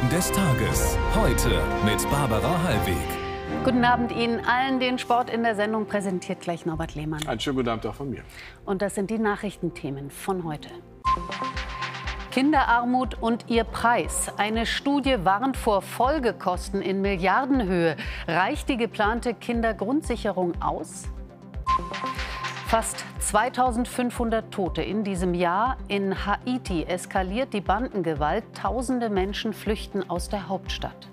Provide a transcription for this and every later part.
Nachrichten des Tages. Heute mit Barbara Hallweg. Guten Abend Ihnen allen. Den Sport in der Sendung präsentiert gleich Norbert Lehmann. Einen schönen guten Abend auch von mir. Und das sind die Nachrichtenthemen von heute. Kinderarmut und ihr Preis. Eine Studie warnt vor Folgekosten in Milliardenhöhe. Reicht die geplante Kindergrundsicherung aus? Fast 2500 Tote in diesem Jahr. In Haiti eskaliert die Bandengewalt. Tausende Menschen flüchten aus der Hauptstadt.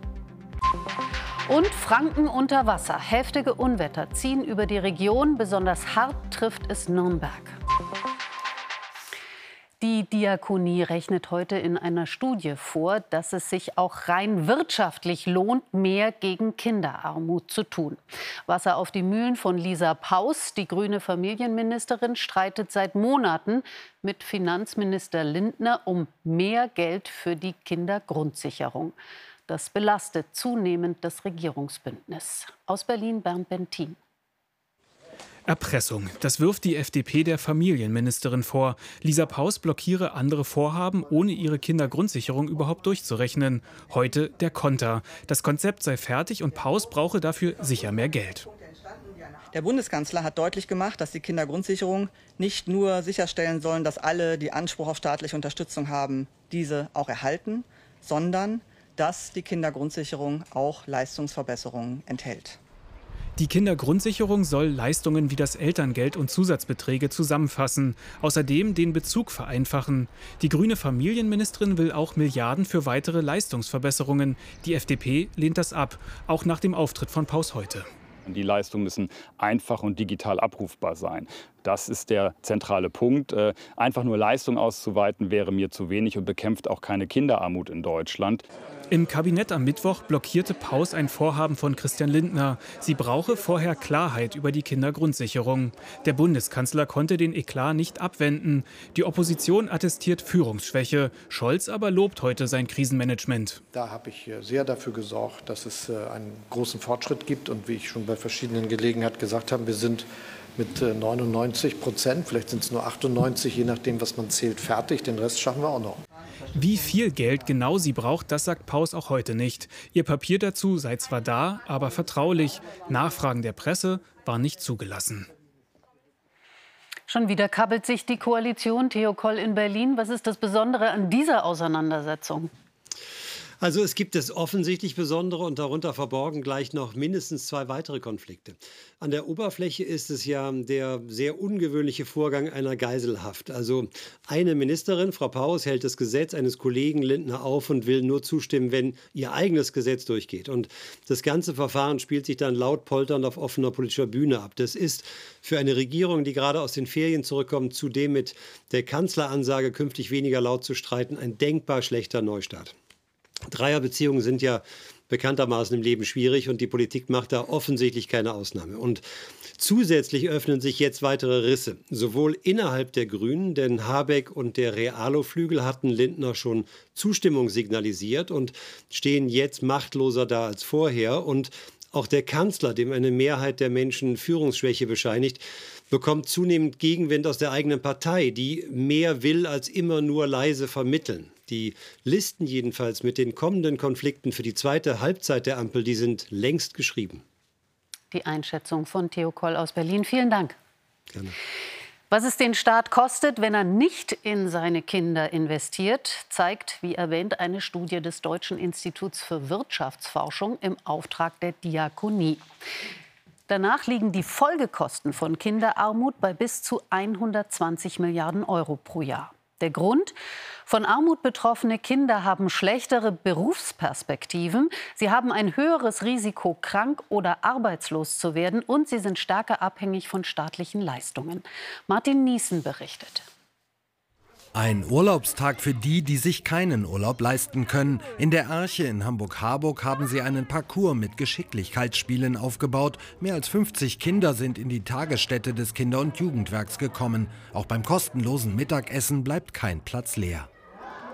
Und Franken unter Wasser. Heftige Unwetter ziehen über die Region. Besonders hart trifft es Nürnberg. Die Diakonie rechnet heute in einer Studie vor, dass es sich auch rein wirtschaftlich lohnt, mehr gegen Kinderarmut zu tun. Wasser auf die Mühlen von Lisa Paus, die grüne Familienministerin, streitet seit Monaten mit Finanzminister Lindner um mehr Geld für die Kindergrundsicherung. Das belastet zunehmend das Regierungsbündnis. Aus Berlin Bernd Bentin. Erpressung. Das wirft die FDP der Familienministerin vor. Lisa Paus blockiere andere Vorhaben, ohne ihre Kindergrundsicherung überhaupt durchzurechnen. Heute der Konter. Das Konzept sei fertig und Paus brauche dafür sicher mehr Geld. Der Bundeskanzler hat deutlich gemacht, dass die Kindergrundsicherung nicht nur sicherstellen sollen, dass alle, die Anspruch auf staatliche Unterstützung haben, diese auch erhalten, sondern dass die Kindergrundsicherung auch Leistungsverbesserungen enthält. Die Kindergrundsicherung soll Leistungen wie das Elterngeld und Zusatzbeträge zusammenfassen, außerdem den Bezug vereinfachen. Die grüne Familienministerin will auch Milliarden für weitere Leistungsverbesserungen. Die FDP lehnt das ab, auch nach dem Auftritt von Paus heute. Die Leistungen müssen einfach und digital abrufbar sein. Das ist der zentrale Punkt. Äh, einfach nur Leistung auszuweiten wäre mir zu wenig und bekämpft auch keine Kinderarmut in Deutschland. Im Kabinett am Mittwoch blockierte Paus ein Vorhaben von Christian Lindner. Sie brauche vorher Klarheit über die Kindergrundsicherung. Der Bundeskanzler konnte den Eklat nicht abwenden. Die Opposition attestiert Führungsschwäche. Scholz aber lobt heute sein Krisenmanagement. Da habe ich äh, sehr dafür gesorgt, dass es äh, einen großen Fortschritt gibt. Und wie ich schon bei verschiedenen Gelegenheiten gesagt habe, wir sind mit 99 äh, Prozent, vielleicht sind es nur 98, je nachdem, was man zählt, fertig. Den Rest schaffen wir auch noch. Wie viel Geld genau sie braucht, das sagt Paus auch heute nicht. Ihr Papier dazu sei zwar da, aber vertraulich. Nachfragen der Presse waren nicht zugelassen. Schon wieder kabbelt sich die Koalition. Theo Koll in Berlin. Was ist das Besondere an dieser Auseinandersetzung? Also es gibt das offensichtlich Besondere und darunter verborgen gleich noch mindestens zwei weitere Konflikte. An der Oberfläche ist es ja der sehr ungewöhnliche Vorgang einer Geiselhaft. Also eine Ministerin, Frau Paus, hält das Gesetz eines Kollegen Lindner auf und will nur zustimmen, wenn ihr eigenes Gesetz durchgeht. Und das ganze Verfahren spielt sich dann laut polternd auf offener politischer Bühne ab. Das ist für eine Regierung, die gerade aus den Ferien zurückkommt, zudem mit der Kanzleransage künftig weniger laut zu streiten, ein denkbar schlechter Neustart. Dreierbeziehungen sind ja bekanntermaßen im Leben schwierig und die Politik macht da offensichtlich keine Ausnahme. Und zusätzlich öffnen sich jetzt weitere Risse, sowohl innerhalb der Grünen, denn Habeck und der Realo-Flügel hatten Lindner schon Zustimmung signalisiert und stehen jetzt machtloser da als vorher und auch der Kanzler, dem eine Mehrheit der Menschen Führungsschwäche bescheinigt, bekommt zunehmend Gegenwind aus der eigenen Partei, die mehr will als immer nur leise vermitteln. Die Listen jedenfalls mit den kommenden Konflikten für die zweite Halbzeit der Ampel, die sind längst geschrieben. Die Einschätzung von Theo Koll aus Berlin. Vielen Dank. Gerne. Was es den Staat kostet, wenn er nicht in seine Kinder investiert, zeigt, wie erwähnt, eine Studie des Deutschen Instituts für Wirtschaftsforschung im Auftrag der Diakonie. Danach liegen die Folgekosten von Kinderarmut bei bis zu 120 Milliarden Euro pro Jahr. Der Grund? Von Armut betroffene Kinder haben schlechtere Berufsperspektiven, sie haben ein höheres Risiko, krank oder arbeitslos zu werden und sie sind stärker abhängig von staatlichen Leistungen. Martin Niesen berichtet. Ein Urlaubstag für die, die sich keinen Urlaub leisten können. In der Arche in Hamburg-Harburg haben sie einen Parcours mit Geschicklichkeitsspielen aufgebaut. Mehr als 50 Kinder sind in die Tagesstätte des Kinder- und Jugendwerks gekommen. Auch beim kostenlosen Mittagessen bleibt kein Platz leer.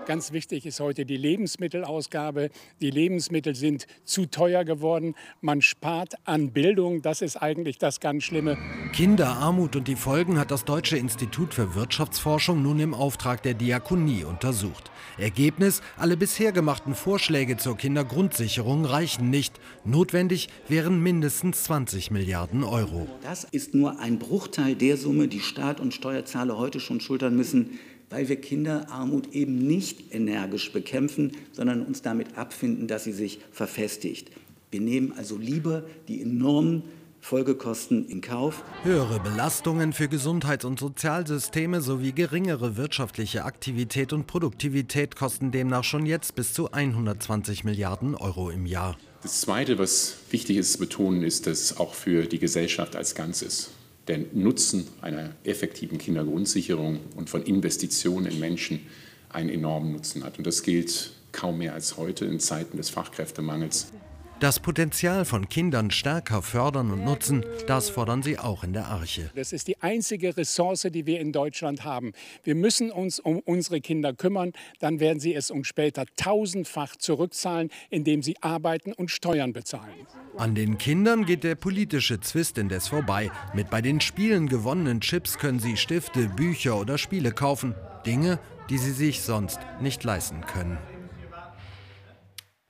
Ganz wichtig ist heute die Lebensmittelausgabe. Die Lebensmittel sind zu teuer geworden. Man spart an Bildung. Das ist eigentlich das ganz Schlimme. Kinderarmut und die Folgen hat das Deutsche Institut für Wirtschaftsforschung nun im Auftrag der Diakonie untersucht. Ergebnis, alle bisher gemachten Vorschläge zur Kindergrundsicherung reichen nicht. Notwendig wären mindestens 20 Milliarden Euro. Das ist nur ein Bruchteil der Summe, die Staat und Steuerzahler heute schon schultern müssen, weil wir Kinderarmut eben nicht energisch bekämpfen, sondern uns damit abfinden, dass sie sich verfestigt. Wir nehmen also lieber die enormen Folgekosten in Kauf. Höhere Belastungen für Gesundheits- und Sozialsysteme sowie geringere wirtschaftliche Aktivität und Produktivität kosten demnach schon jetzt bis zu 120 Milliarden Euro im Jahr. Das Zweite, was wichtig ist zu betonen, ist, dass auch für die Gesellschaft als Ganzes der Nutzen einer effektiven Kindergrundsicherung und von Investitionen in Menschen einen enormen Nutzen hat. Und das gilt kaum mehr als heute in Zeiten des Fachkräftemangels. Das Potenzial von Kindern stärker fördern und nutzen, das fordern sie auch in der Arche. Das ist die einzige Ressource, die wir in Deutschland haben. Wir müssen uns um unsere Kinder kümmern, dann werden sie es uns später tausendfach zurückzahlen, indem sie arbeiten und Steuern bezahlen. An den Kindern geht der politische Zwist indes vorbei. Mit bei den Spielen gewonnenen Chips können sie Stifte, Bücher oder Spiele kaufen. Dinge, die sie sich sonst nicht leisten können.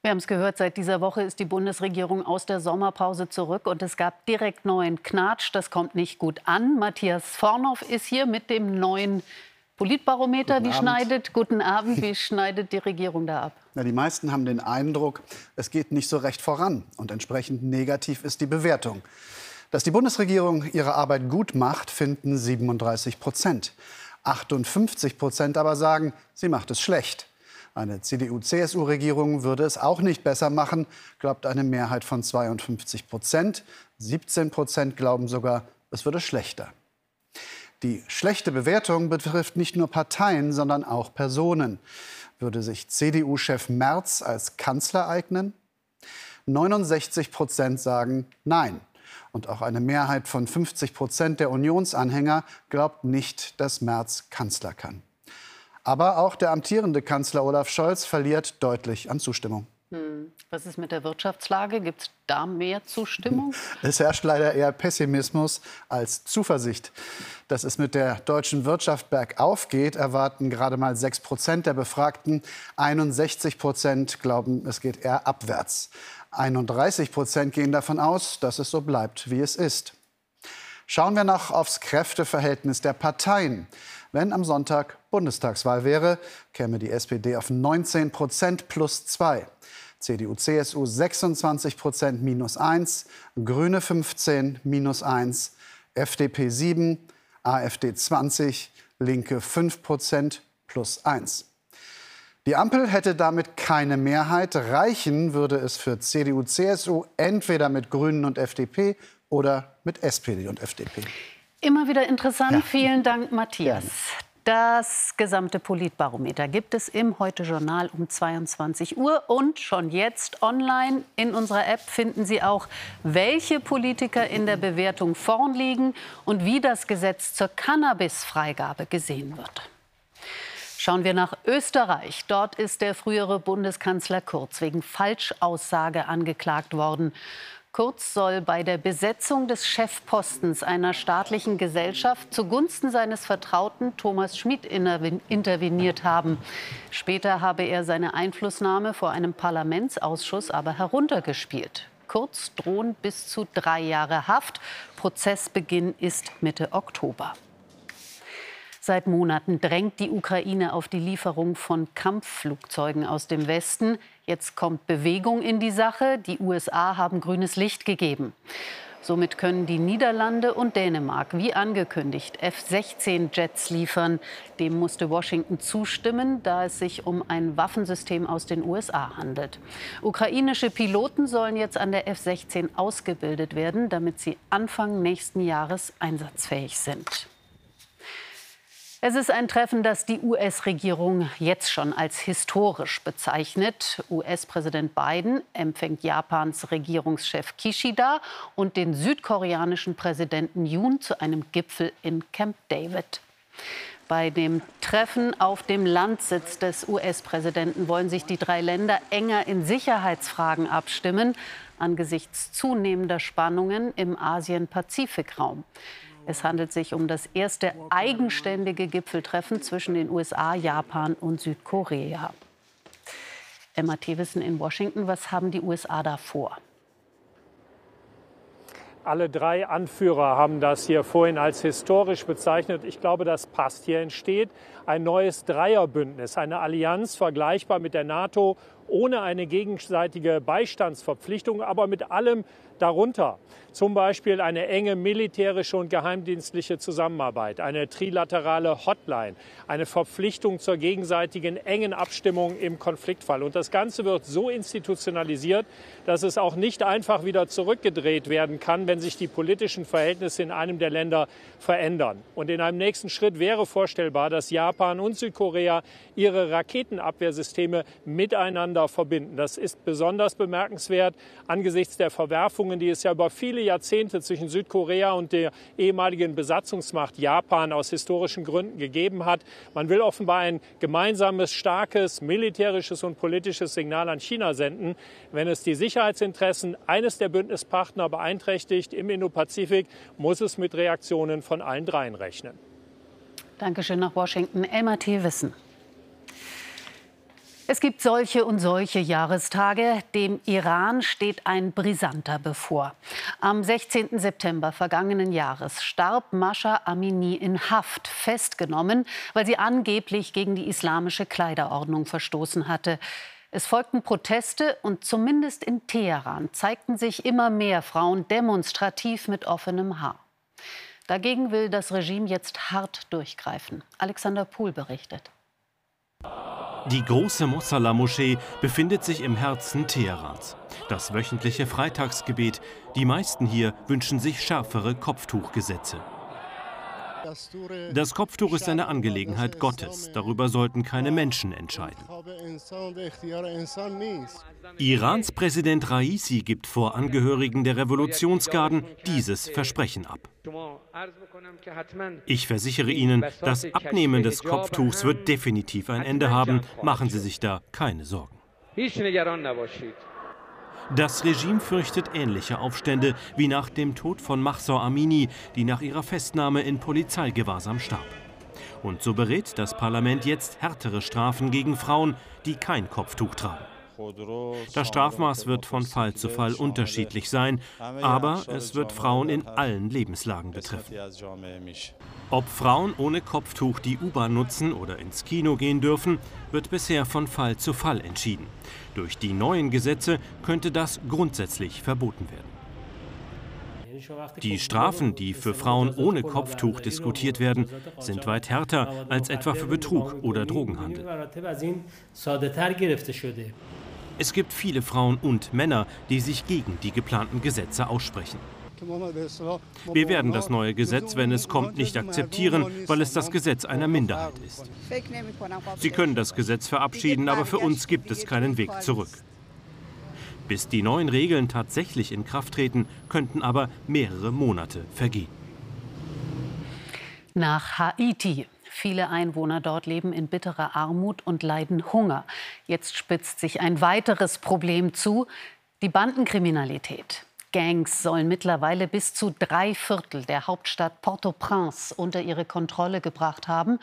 Wir haben es gehört, seit dieser Woche ist die Bundesregierung aus der Sommerpause zurück und es gab direkt neuen Knatsch. Das kommt nicht gut an. Matthias Vornow ist hier mit dem neuen Politbarometer. Guten wie Abend. schneidet, guten Abend, wie schneidet die Regierung da ab? Na, die meisten haben den Eindruck, es geht nicht so recht voran und entsprechend negativ ist die Bewertung. Dass die Bundesregierung ihre Arbeit gut macht, finden 37 Prozent. 58 Prozent aber sagen, sie macht es schlecht. Eine CDU-CSU-Regierung würde es auch nicht besser machen, glaubt eine Mehrheit von 52 Prozent. 17 Prozent glauben sogar, es würde schlechter. Die schlechte Bewertung betrifft nicht nur Parteien, sondern auch Personen. Würde sich CDU-Chef Merz als Kanzler eignen? 69 Prozent sagen Nein. Und auch eine Mehrheit von 50 Prozent der Unionsanhänger glaubt nicht, dass Merz Kanzler kann. Aber auch der amtierende Kanzler Olaf Scholz verliert deutlich an Zustimmung. Hm. Was ist mit der Wirtschaftslage? Gibt es da mehr Zustimmung? Es herrscht leider eher Pessimismus als Zuversicht. Dass es mit der deutschen Wirtschaft bergauf geht, erwarten gerade mal 6 Prozent der Befragten. 61 Prozent glauben, es geht eher abwärts. 31 Prozent gehen davon aus, dass es so bleibt, wie es ist. Schauen wir noch aufs Kräfteverhältnis der Parteien. Wenn am Sonntag Bundestagswahl wäre, käme die SPD auf 19 Prozent plus 2. CDU, CSU 26 Prozent minus 1, Grüne 15 minus 1, FDP 7, AfD 20, Linke 5 Prozent plus 1. Die Ampel hätte damit keine Mehrheit. Reichen würde es für CDU, CSU entweder mit Grünen und FDP oder mit SPD und FDP. Immer wieder interessant. Ja. Vielen Dank, Matthias. Das gesamte Politbarometer gibt es im Heute-Journal um 22 Uhr. Und schon jetzt online in unserer App finden Sie auch, welche Politiker in der Bewertung vorn liegen und wie das Gesetz zur Cannabisfreigabe gesehen wird. Schauen wir nach Österreich. Dort ist der frühere Bundeskanzler Kurz wegen Falschaussage angeklagt worden. Kurz soll bei der Besetzung des Chefpostens einer staatlichen Gesellschaft zugunsten seines Vertrauten Thomas Schmid interveniert haben. Später habe er seine Einflussnahme vor einem Parlamentsausschuss aber heruntergespielt. Kurz drohen bis zu drei Jahre Haft. Prozessbeginn ist Mitte Oktober. Seit Monaten drängt die Ukraine auf die Lieferung von Kampfflugzeugen aus dem Westen. Jetzt kommt Bewegung in die Sache. Die USA haben grünes Licht gegeben. Somit können die Niederlande und Dänemark, wie angekündigt, F-16-Jets liefern. Dem musste Washington zustimmen, da es sich um ein Waffensystem aus den USA handelt. Ukrainische Piloten sollen jetzt an der F-16 ausgebildet werden, damit sie Anfang nächsten Jahres einsatzfähig sind. Es ist ein Treffen, das die US-Regierung jetzt schon als historisch bezeichnet. US-Präsident Biden empfängt Japans Regierungschef Kishida und den südkoreanischen Präsidenten Yoon zu einem Gipfel in Camp David. Bei dem Treffen auf dem Landsitz des US-Präsidenten wollen sich die drei Länder enger in Sicherheitsfragen abstimmen, angesichts zunehmender Spannungen im Asien-Pazifik-Raum. Es handelt sich um das erste eigenständige Gipfeltreffen zwischen den USA, Japan und Südkorea. Emma Thewissen in Washington, was haben die USA da vor? Alle drei Anführer haben das hier vorhin als historisch bezeichnet. Ich glaube, das passt. Hier entsteht ein neues Dreierbündnis, eine Allianz vergleichbar mit der NATO, ohne eine gegenseitige Beistandsverpflichtung, aber mit allem darunter. Zum Beispiel eine enge militärische und geheimdienstliche Zusammenarbeit, eine trilaterale Hotline, eine Verpflichtung zur gegenseitigen engen Abstimmung im Konfliktfall. Und das Ganze wird so institutionalisiert, dass es auch nicht einfach wieder zurückgedreht werden kann, wenn sich die politischen Verhältnisse in einem der Länder verändern. Und in einem nächsten Schritt wäre vorstellbar, dass Japan und Südkorea ihre Raketenabwehrsysteme miteinander verbinden. Das ist besonders bemerkenswert angesichts der Verwerfungen, die es ja über viele Jahrzehnte zwischen Südkorea und der ehemaligen Besatzungsmacht Japan aus historischen Gründen gegeben hat. Man will offenbar ein gemeinsames, starkes militärisches und politisches Signal an China senden, wenn es die Sicherheitsinteressen eines der Bündnispartner beeinträchtigt im Indopazifik, muss es mit Reaktionen von allen dreien rechnen. Dankeschön nach Washington. Emma T. Wissen. Es gibt solche und solche Jahrestage. Dem Iran steht ein brisanter bevor. Am 16. September vergangenen Jahres starb Mascha Amini in Haft, festgenommen, weil sie angeblich gegen die islamische Kleiderordnung verstoßen hatte. Es folgten Proteste und zumindest in Teheran zeigten sich immer mehr Frauen demonstrativ mit offenem Haar. Dagegen will das Regime jetzt hart durchgreifen. Alexander Pohl berichtet. Die große Mossala-Moschee befindet sich im Herzen Teherans. Das wöchentliche Freitagsgebet. Die meisten hier wünschen sich schärfere Kopftuchgesetze. Das Kopftuch ist eine Angelegenheit Gottes. Darüber sollten keine Menschen entscheiden. Irans Präsident Raisi gibt vor Angehörigen der Revolutionsgarden dieses Versprechen ab. Ich versichere Ihnen, das Abnehmen des Kopftuchs wird definitiv ein Ende haben. Machen Sie sich da keine Sorgen. Das Regime fürchtet ähnliche Aufstände wie nach dem Tod von Mahsa Amini, die nach ihrer Festnahme in Polizeigewahrsam starb. Und so berät das Parlament jetzt härtere Strafen gegen Frauen, die kein Kopftuch tragen. Das Strafmaß wird von Fall zu Fall unterschiedlich sein, aber es wird Frauen in allen Lebenslagen betreffen. Ob Frauen ohne Kopftuch die U-Bahn nutzen oder ins Kino gehen dürfen, wird bisher von Fall zu Fall entschieden. Durch die neuen Gesetze könnte das grundsätzlich verboten werden. Die Strafen, die für Frauen ohne Kopftuch diskutiert werden, sind weit härter als etwa für Betrug oder Drogenhandel. Es gibt viele Frauen und Männer, die sich gegen die geplanten Gesetze aussprechen. Wir werden das neue Gesetz, wenn es kommt, nicht akzeptieren, weil es das Gesetz einer Minderheit ist. Sie können das Gesetz verabschieden, aber für uns gibt es keinen Weg zurück. Bis die neuen Regeln tatsächlich in Kraft treten, könnten aber mehrere Monate vergehen. Nach Haiti. Viele Einwohner dort leben in bitterer Armut und leiden Hunger. Jetzt spitzt sich ein weiteres Problem zu, die Bandenkriminalität. Gangs sollen mittlerweile bis zu drei Viertel der Hauptstadt Port-au-Prince unter ihre Kontrolle gebracht haben.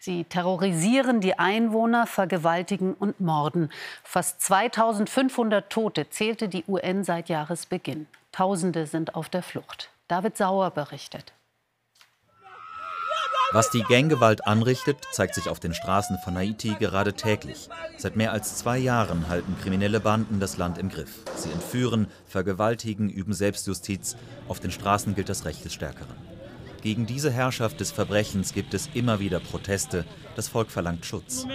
Sie terrorisieren die Einwohner, vergewaltigen und morden. Fast 2500 Tote zählte die UN seit Jahresbeginn. Tausende sind auf der Flucht. David Sauer berichtet. Was die Ganggewalt anrichtet, zeigt sich auf den Straßen von Haiti gerade täglich. Seit mehr als zwei Jahren halten kriminelle Banden das Land im Griff. Sie entführen, vergewaltigen, üben Selbstjustiz. Auf den Straßen gilt das Recht des Stärkeren. Gegen diese Herrschaft des Verbrechens gibt es immer wieder Proteste. Das Volk verlangt Schutz.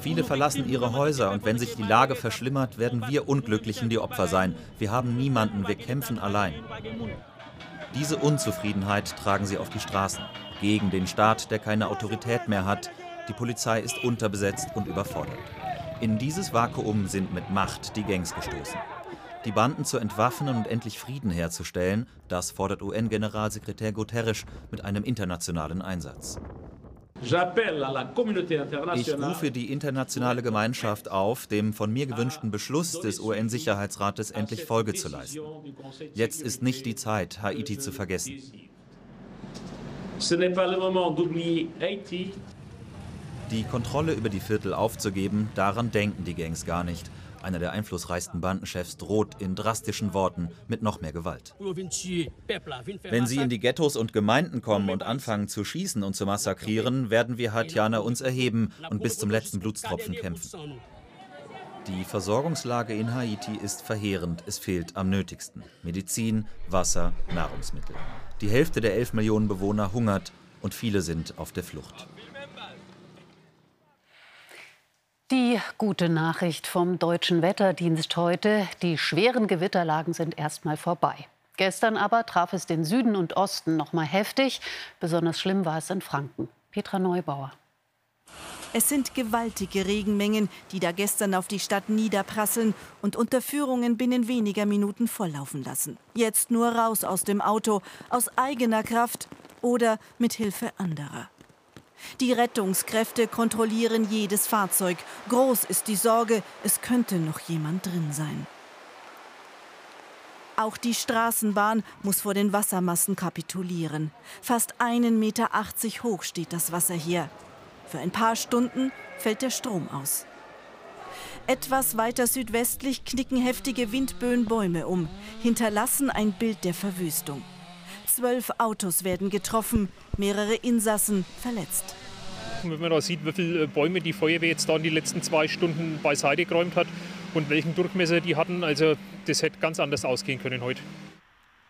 Viele verlassen ihre Häuser und wenn sich die Lage verschlimmert, werden wir Unglücklichen die Opfer sein. Wir haben niemanden, wir kämpfen allein. Diese Unzufriedenheit tragen sie auf die Straßen gegen den Staat, der keine Autorität mehr hat. Die Polizei ist unterbesetzt und überfordert. In dieses Vakuum sind mit Macht die Gangs gestoßen. Die Banden zu entwaffnen und endlich Frieden herzustellen, das fordert UN-Generalsekretär Guterres mit einem internationalen Einsatz. Ich rufe die internationale Gemeinschaft auf, dem von mir gewünschten Beschluss des UN-Sicherheitsrates endlich Folge zu leisten. Jetzt ist nicht die Zeit, Haiti zu vergessen. Die Kontrolle über die Viertel aufzugeben, daran denken die Gangs gar nicht. Einer der einflussreichsten Bandenchefs droht in drastischen Worten mit noch mehr Gewalt. Wenn sie in die Ghettos und Gemeinden kommen und anfangen zu schießen und zu massakrieren, werden wir Haitianer uns erheben und bis zum letzten Blutstropfen kämpfen. Die Versorgungslage in Haiti ist verheerend. Es fehlt am nötigsten. Medizin, Wasser, Nahrungsmittel. Die Hälfte der 11 Millionen Bewohner hungert und viele sind auf der Flucht. Die gute Nachricht vom deutschen Wetterdienst heute. Die schweren Gewitterlagen sind erstmal vorbei. Gestern aber traf es den Süden und Osten noch mal heftig. Besonders schlimm war es in Franken. Petra Neubauer. Es sind gewaltige Regenmengen, die da gestern auf die Stadt niederprasseln und Unterführungen binnen weniger Minuten volllaufen lassen. Jetzt nur raus aus dem Auto, aus eigener Kraft oder mit Hilfe anderer. Die Rettungskräfte kontrollieren jedes Fahrzeug. Groß ist die Sorge, es könnte noch jemand drin sein. Auch die Straßenbahn muss vor den Wassermassen kapitulieren. Fast einen Meter hoch steht das Wasser hier. Für ein paar Stunden fällt der Strom aus. Etwas weiter südwestlich knicken heftige Windböen Bäume um, hinterlassen ein Bild der Verwüstung. Zwölf Autos werden getroffen, mehrere Insassen verletzt. Wenn man da sieht, wie viele Bäume die Feuerwehr jetzt da in den letzten zwei Stunden beiseite geräumt hat und welchen Durchmesser die hatten, also das hätte ganz anders ausgehen können heute.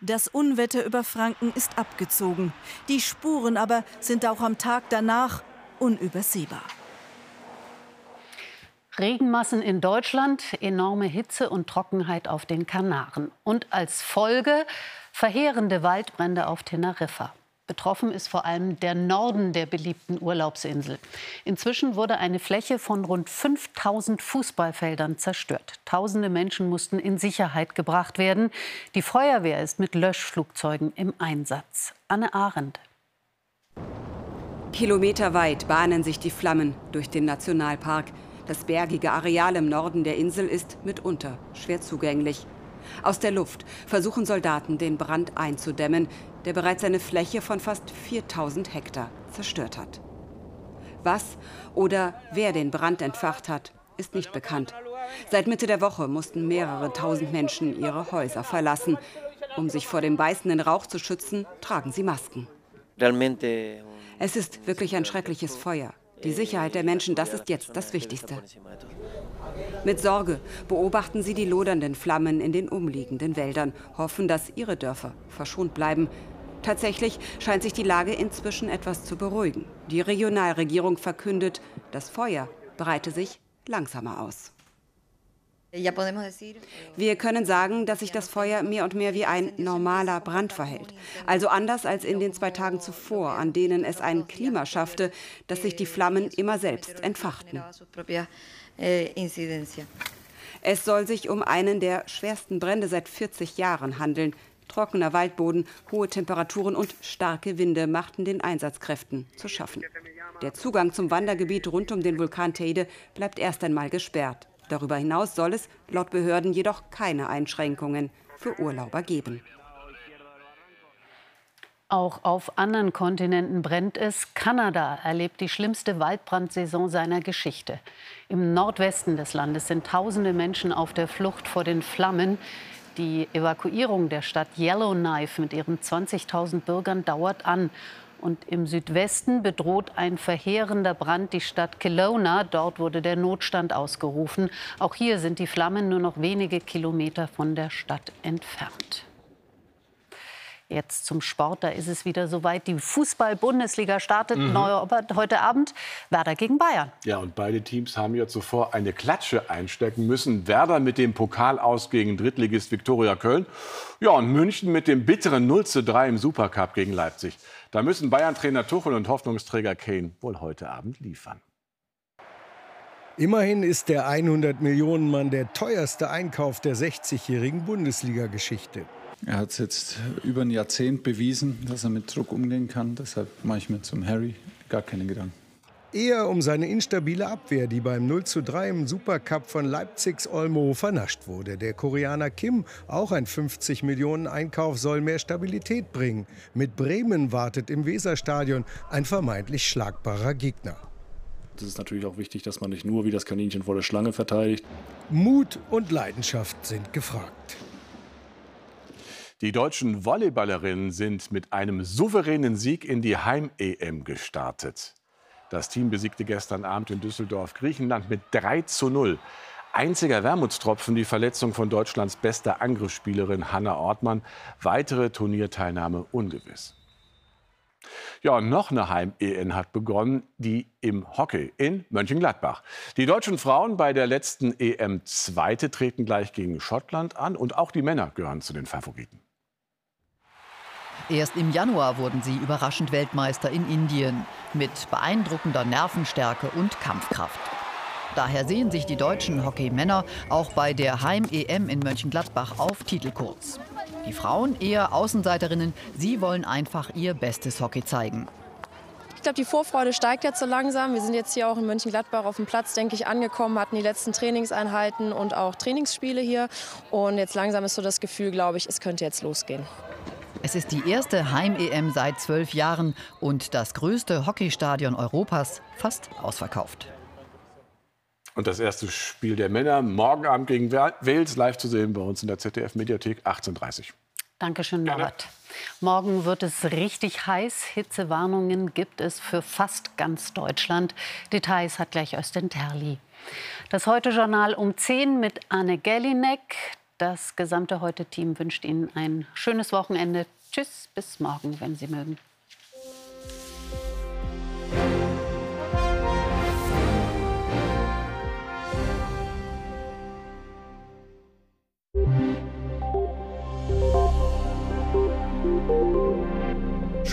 Das Unwetter über Franken ist abgezogen. Die Spuren aber sind auch am Tag danach unübersehbar. Regenmassen in Deutschland, enorme Hitze und Trockenheit auf den Kanaren. Und als Folge verheerende Waldbrände auf Teneriffa. Betroffen ist vor allem der Norden der beliebten Urlaubsinsel. Inzwischen wurde eine Fläche von rund 5000 Fußballfeldern zerstört. Tausende Menschen mussten in Sicherheit gebracht werden. Die Feuerwehr ist mit Löschflugzeugen im Einsatz. Anne Arendt. Kilometerweit bahnen sich die Flammen durch den Nationalpark. Das bergige Areal im Norden der Insel ist mitunter schwer zugänglich. Aus der Luft versuchen Soldaten, den Brand einzudämmen, der bereits eine Fläche von fast 4000 Hektar zerstört hat. Was oder wer den Brand entfacht hat, ist nicht bekannt. Seit Mitte der Woche mussten mehrere tausend Menschen ihre Häuser verlassen. Um sich vor dem beißenden Rauch zu schützen, tragen sie Masken. Es ist wirklich ein schreckliches Feuer. Die Sicherheit der Menschen, das ist jetzt das Wichtigste. Mit Sorge beobachten sie die lodernden Flammen in den umliegenden Wäldern, hoffen, dass ihre Dörfer verschont bleiben. Tatsächlich scheint sich die Lage inzwischen etwas zu beruhigen. Die Regionalregierung verkündet, das Feuer breite sich langsamer aus. Wir können sagen, dass sich das Feuer mehr und mehr wie ein normaler Brand verhält. Also anders als in den zwei Tagen zuvor, an denen es ein Klima schaffte, dass sich die Flammen immer selbst entfachten. Es soll sich um einen der schwersten Brände seit 40 Jahren handeln. Trockener Waldboden, hohe Temperaturen und starke Winde machten den Einsatzkräften zu schaffen. Der Zugang zum Wandergebiet rund um den Vulkan Teide bleibt erst einmal gesperrt. Darüber hinaus soll es laut Behörden jedoch keine Einschränkungen für Urlauber geben. Auch auf anderen Kontinenten brennt es. Kanada erlebt die schlimmste Waldbrandsaison seiner Geschichte. Im Nordwesten des Landes sind tausende Menschen auf der Flucht vor den Flammen. Die Evakuierung der Stadt Yellowknife mit ihren 20.000 Bürgern dauert an. Und im Südwesten bedroht ein verheerender Brand die Stadt Kelowna. Dort wurde der Notstand ausgerufen. Auch hier sind die Flammen nur noch wenige Kilometer von der Stadt entfernt. Jetzt zum Sport, da ist es wieder soweit. Die Fußball-Bundesliga startet mhm. heute Abend. Werder gegen Bayern. Ja, und beide Teams haben ja zuvor eine Klatsche einstecken müssen. Werder mit dem Pokal aus gegen Drittligist Viktoria Köln. Ja, und München mit dem bitteren 0 zu 3 im Supercup gegen Leipzig. Da müssen Bayern-Trainer Tuchel und Hoffnungsträger Kane wohl heute Abend liefern. Immerhin ist der 100 Millionen Mann der teuerste Einkauf der 60-jährigen Bundesliga-Geschichte. Er hat es jetzt über ein Jahrzehnt bewiesen, dass er mit Druck umgehen kann. Deshalb mache ich mir zum Harry gar keine Gedanken. Eher um seine instabile Abwehr, die beim 0 zu 3 im Supercup von Leipzigs Olmo vernascht wurde. Der Koreaner Kim, auch ein 50 Millionen Einkauf, soll mehr Stabilität bringen. Mit Bremen wartet im Weserstadion ein vermeintlich schlagbarer Gegner. Es ist natürlich auch wichtig, dass man nicht nur wie das Kaninchen vor der Schlange verteidigt. Mut und Leidenschaft sind gefragt. Die deutschen Volleyballerinnen sind mit einem souveränen Sieg in die Heim-EM gestartet. Das Team besiegte gestern Abend in Düsseldorf Griechenland mit 3 zu 0. Einziger Wermutstropfen die Verletzung von Deutschlands bester Angriffsspielerin Hanna Ortmann. Weitere Turnierteilnahme ungewiss. Ja, noch eine Heim-EN hat begonnen, die im Hockey in Mönchengladbach. Die deutschen Frauen bei der letzten EM Zweite treten gleich gegen Schottland an und auch die Männer gehören zu den Favoriten. Erst im Januar wurden sie überraschend Weltmeister in Indien mit beeindruckender Nervenstärke und Kampfkraft. Daher sehen sich die deutschen Hockeymänner auch bei der Heim-EM in Mönchengladbach auf Titelkurs. Die Frauen eher Außenseiterinnen, sie wollen einfach ihr bestes Hockey zeigen. Ich glaube, die Vorfreude steigt jetzt so langsam. Wir sind jetzt hier auch in Mönchengladbach auf dem Platz, denke ich, angekommen, hatten die letzten Trainingseinheiten und auch Trainingsspiele hier. Und jetzt langsam ist so das Gefühl, glaube ich, es könnte jetzt losgehen. Es ist die erste Heim-EM seit zwölf Jahren und das größte Hockeystadion Europas fast ausverkauft. Und das erste Spiel der Männer morgen Abend gegen Wales live zu sehen bei uns in der ZDF-Mediathek 18.30 Dankeschön, Norbert. Morgen wird es richtig heiß. Hitzewarnungen gibt es für fast ganz Deutschland. Details hat gleich Östen Terli. Das Heute-Journal um 10 mit Anne Gellinek. Das gesamte Heute-Team wünscht Ihnen ein schönes Wochenende. Tschüss, bis morgen, wenn Sie mögen.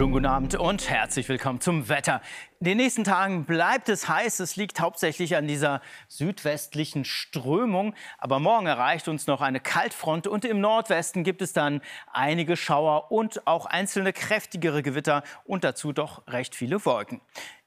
Schönen guten Abend und herzlich willkommen zum Wetter. In den nächsten Tagen bleibt es heiß. Es liegt hauptsächlich an dieser südwestlichen Strömung. Aber morgen erreicht uns noch eine Kaltfront und im Nordwesten gibt es dann einige Schauer und auch einzelne kräftigere Gewitter und dazu doch recht viele Wolken.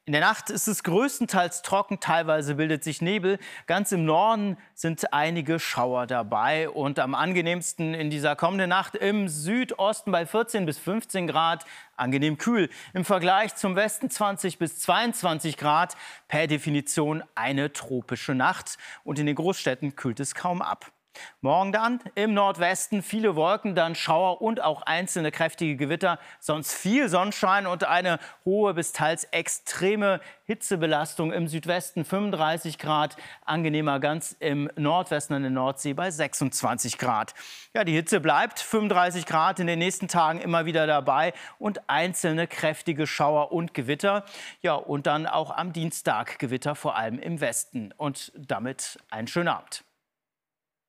In der Nacht ist es größtenteils trocken, teilweise bildet sich Nebel. Ganz im Norden sind einige Schauer dabei und am angenehmsten in dieser kommenden Nacht im Südosten bei 14 bis 15 Grad, angenehm kühl. Im Vergleich zum Westen 20 bis 22 Grad, per Definition eine tropische Nacht und in den Großstädten kühlt es kaum ab. Morgen dann im Nordwesten viele Wolken, dann Schauer und auch einzelne kräftige Gewitter. Sonst viel Sonnenschein und eine hohe bis teils extreme Hitzebelastung im Südwesten 35 Grad, angenehmer ganz im Nordwesten an der Nordsee bei 26 Grad. Ja, die Hitze bleibt 35 Grad in den nächsten Tagen immer wieder dabei und einzelne kräftige Schauer und Gewitter. Ja, und dann auch am Dienstag Gewitter vor allem im Westen. Und damit einen schönen Abend.